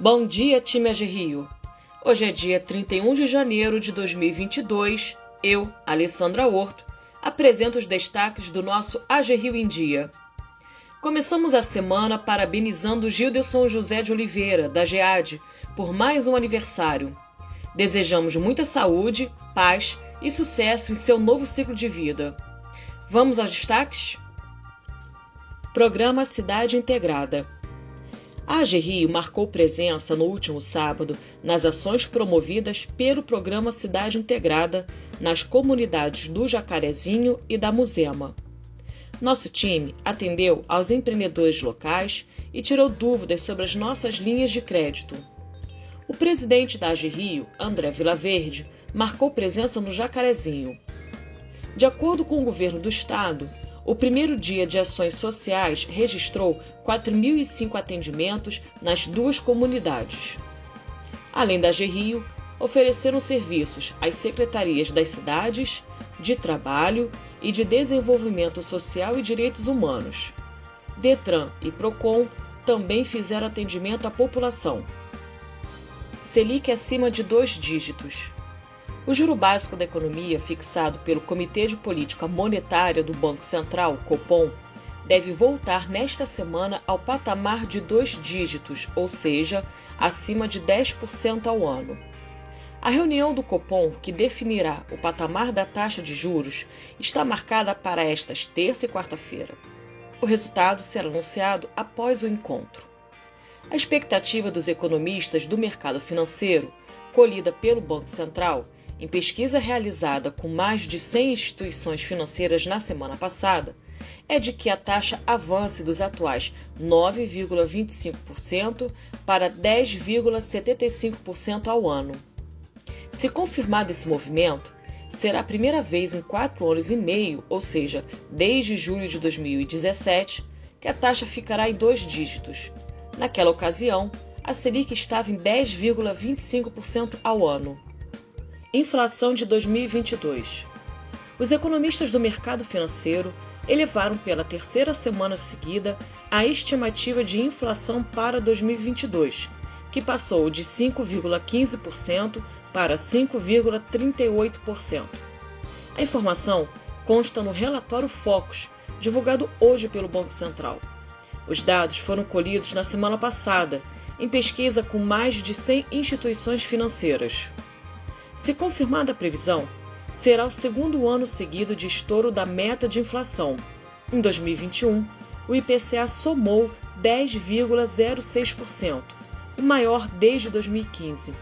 Bom dia, time AG Rio. Hoje é dia 31 de janeiro de 2022. Eu, Alessandra Horto, apresento os destaques do nosso AG Rio em Dia. Começamos a semana parabenizando Gilderson José de Oliveira, da GEAD, por mais um aniversário. Desejamos muita saúde, paz e sucesso em seu novo ciclo de vida. Vamos aos destaques? Programa Cidade Integrada. A AG Rio marcou presença no último sábado nas ações promovidas pelo programa Cidade Integrada nas comunidades do Jacarezinho e da Muzema. Nosso time atendeu aos empreendedores locais e tirou dúvidas sobre as nossas linhas de crédito. O presidente da AG Rio, André Vilaverde, marcou presença no Jacarezinho. De acordo com o governo do estado, o primeiro dia de ações sociais registrou 4.005 atendimentos nas duas comunidades. Além da GRIO, ofereceram serviços às secretarias das cidades, de trabalho e de desenvolvimento social e direitos humanos. Detran e Procon também fizeram atendimento à população. Selic acima de dois dígitos. O juro básico da economia, fixado pelo Comitê de Política Monetária do Banco Central, Copom, deve voltar nesta semana ao patamar de dois dígitos, ou seja, acima de 10% ao ano. A reunião do Copom, que definirá o patamar da taxa de juros, está marcada para estas terça e quarta-feira. O resultado será anunciado após o encontro. A expectativa dos economistas do mercado financeiro, colhida pelo Banco Central, em pesquisa realizada com mais de 100 instituições financeiras na semana passada, é de que a taxa avance dos atuais 9,25% para 10,75% ao ano. Se confirmado esse movimento, será a primeira vez em quatro anos e meio, ou seja, desde julho de 2017, que a taxa ficará em dois dígitos. Naquela ocasião, a Selic estava em 10,25% ao ano. Inflação de 2022. Os economistas do mercado financeiro elevaram pela terceira semana seguida a estimativa de inflação para 2022, que passou de 5,15% para 5,38%. A informação consta no relatório Focus, divulgado hoje pelo Banco Central. Os dados foram colhidos na semana passada, em pesquisa com mais de 100 instituições financeiras. Se confirmada a previsão, será o segundo ano seguido de estouro da meta de inflação. Em 2021, o IPCA somou 10,06%, o maior desde 2015.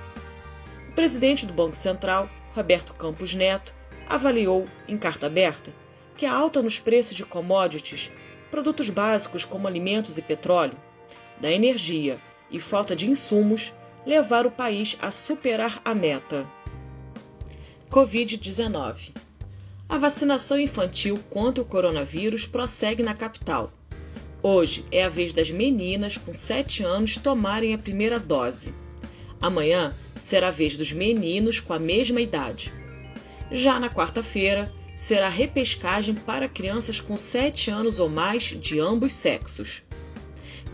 O presidente do Banco Central, Roberto Campos Neto, avaliou, em carta aberta, que a alta nos preços de commodities, produtos básicos como alimentos e petróleo, da energia e falta de insumos levaram o país a superar a meta. Covid-19. A vacinação infantil contra o coronavírus prossegue na capital. Hoje é a vez das meninas com 7 anos tomarem a primeira dose. Amanhã será a vez dos meninos com a mesma idade. Já na quarta-feira, será repescagem para crianças com 7 anos ou mais de ambos sexos.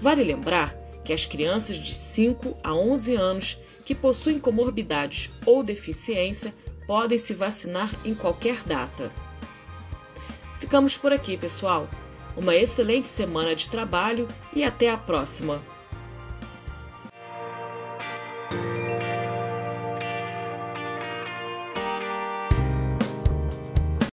Vale lembrar que as crianças de 5 a 11 anos que possuem comorbidades ou deficiência podem se vacinar em qualquer data. Ficamos por aqui, pessoal. Uma excelente semana de trabalho e até a próxima!